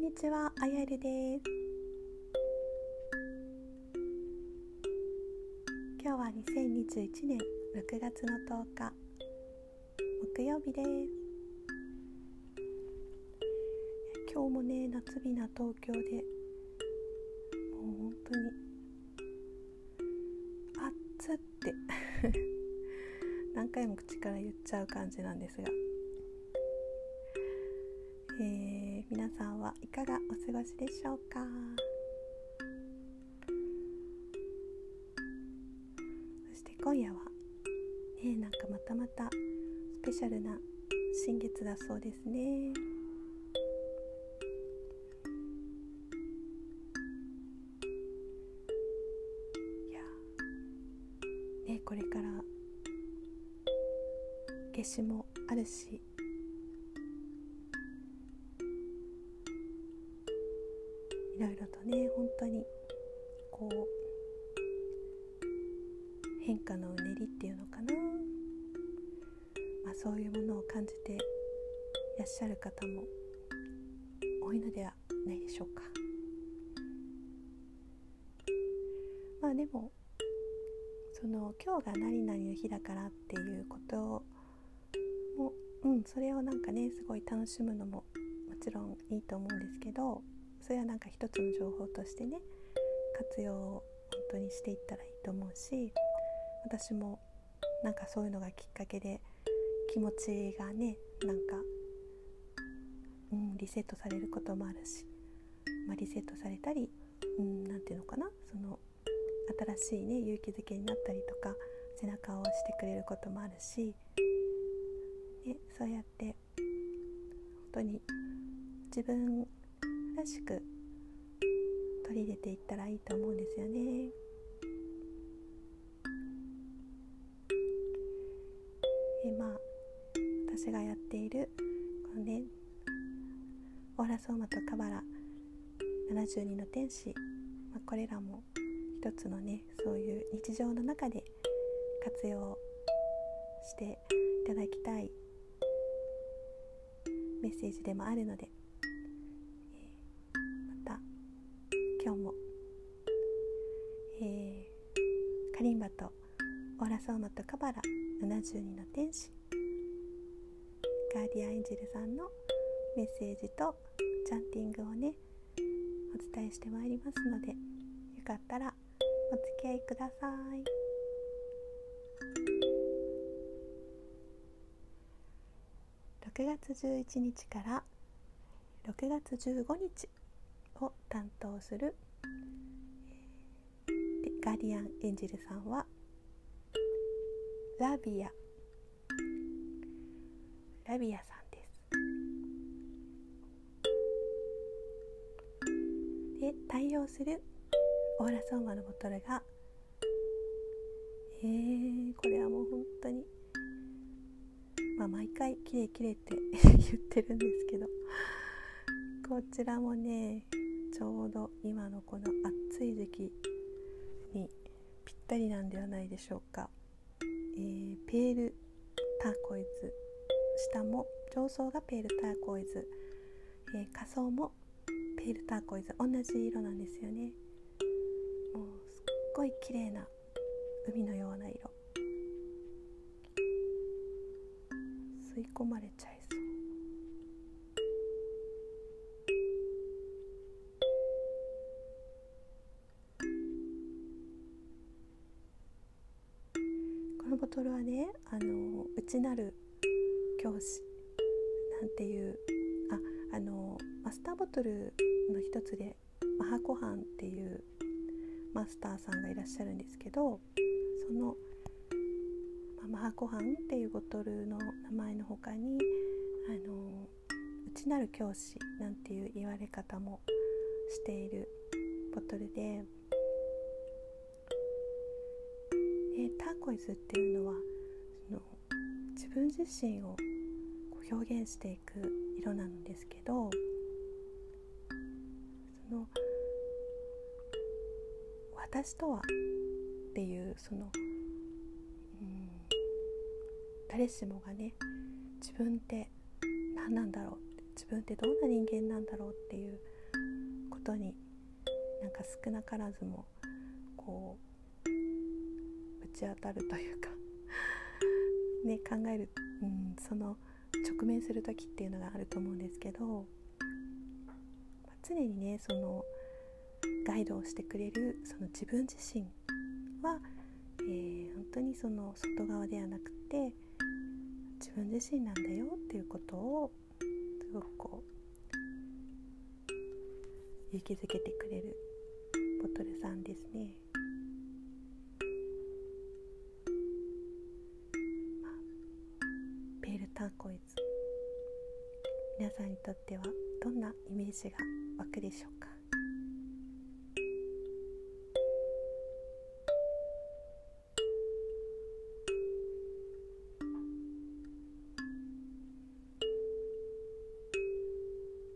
んにちは、あやるです。今日は2021年6月の10日木曜日です。今日もね夏日な東京でもう本当に暑って。何回も口から言っちゃう感じなんですが。皆さんはいかがお過ごしでしょうか？そして今夜はねなんかまたまたスペシャルな新月だそうですね。いやねこれから夏至もあるしいろとね本当にこう変化のうねりっていうのかな、まあ、そういうものを感じていらっしゃる方も多いのではないでしょうか。まあでもその今日が何々の日だからっていうこともうんそれをなんかねすごい楽しむのももちろんいいと思うんですけどそれはなんか一つの情報としてね活用を本当にしていったらいいと思うし私もなんかそういうのがきっかけで気持ちがねなんか、うん、リセットされることもあるし、まあ、リセットされたり何、うん、て言うのかなその新しいね勇気づけになったりとか背中を押してくれることもあるし、ね、そうやって本当に自分らしく取り入れていったらいいと思うんですよね。えまあ私がやっているこのねオーラソーマとカバラ72の天使、まあ、これらも一つのねそういう日常の中で活用していただきたいメッセージでもあるのでラソーマとカバラ72の天使ガーディアンエンジェルさんのメッセージとチャンティングをねお伝えしてまいりますのでよかったらお付き合いください。6月11日から6月15日を担当するガーディアンエンジェルさんはラビア。ラビアさんです。で対応するオーラソーマのボトルがえー、これはもう本当にまあ毎回きれいきれいって 言ってるんですけどこちらもねちょうど今のこの暑い時期にぴったりなんではないでしょうか、えー、ペールターコイズ。下も上層がペールターコイズ、えー、下層もペールターコイズ。同じ色なんですよね。もうすっごい綺麗な海のような色。吸い込まれちゃいそうボトルはねあの内なる教師。なんていうああのマスターボトルの一つでマハコハンっていうマスターさんがいらっしゃるんですけどその、まマハコハンっていうボトルの名前の他にあの内なる教師なんていう言われ方もしているボトルででターコイズっていうのはその自分自身を表現していく色なんですけどその私とはっていうその、うん、誰しもがね自分って何なんだろう自分ってどんな人間なんだろうっていうことになんか少なからずもこうち当たるというか ね考える、うん、その直面する時っていうのがあると思うんですけど、まあ、常にねそのガイドをしてくれるその自分自身は、えー、本当にその外側ではなくて自分自身なんだよっていうことをすごくこう勇気づけてくれるボトルさんですね。ターコイズ皆さんにとってはどんなイメージが湧くでしょうか？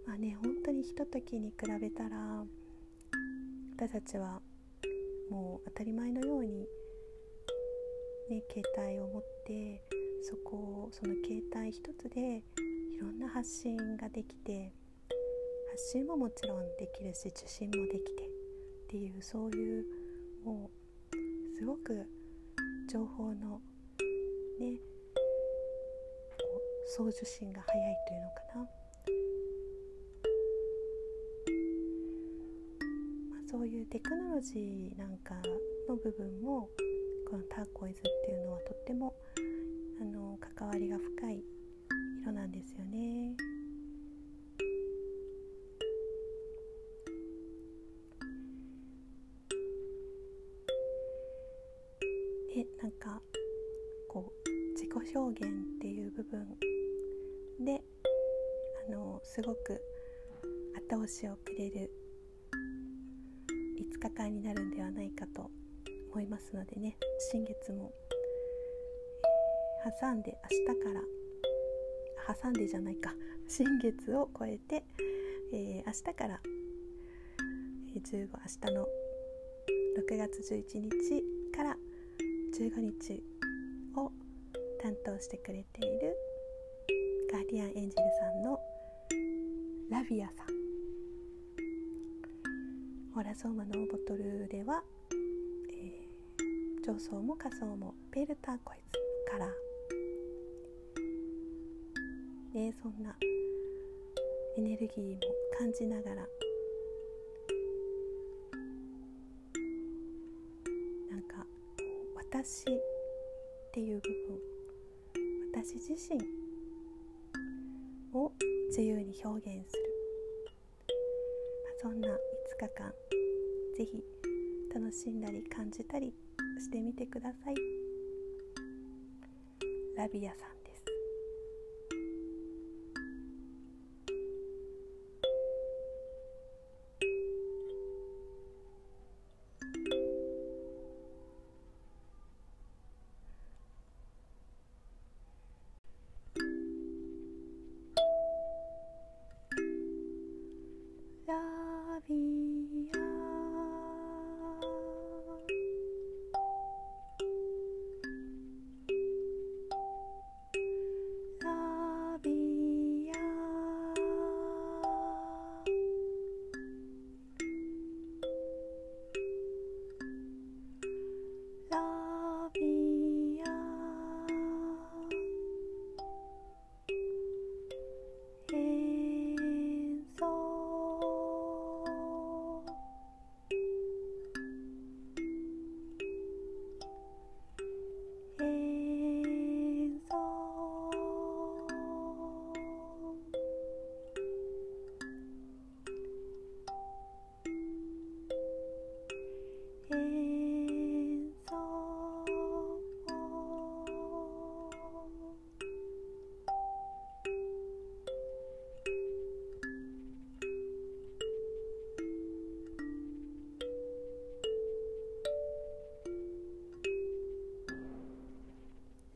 まあね本当にひとときに比べたら私たちはもう当たり前のように、ね、携帯を持ってそこをその携帯一つでいろんな発信ができて発信ももちろんできるし受信もできてっていうそういうもうすごく情報のね送受信が早いというのかな。まあそういうテクノロジーなんかの部分もこのターコイズっていうのはとってもあの関わりが深い色なんですよね。でなんかこう自己表現っていう部分であのすごく後押しをくれる5日間になるんではないかと思いますのでね新月も、挟んで明日から。挟んでじゃないか。新月を超えて、えー、明日から、えー、15明日の6月11日から15日を担当してくれているガーディアンエンジェルさんのラビアさん。ホラソーマのボトルでは、えー、上層も下層もペルターコイズカラーねそんなエネルギーも感じながら。なんか私っていう部分私自身を自由に表現する。そんな5日間ぜひ楽しんだり感じたりしてみてください。ラビアさん。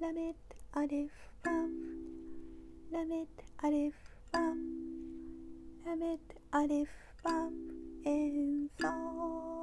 ラメッアリフバンラメッアリフバンラメッアリフバン演奏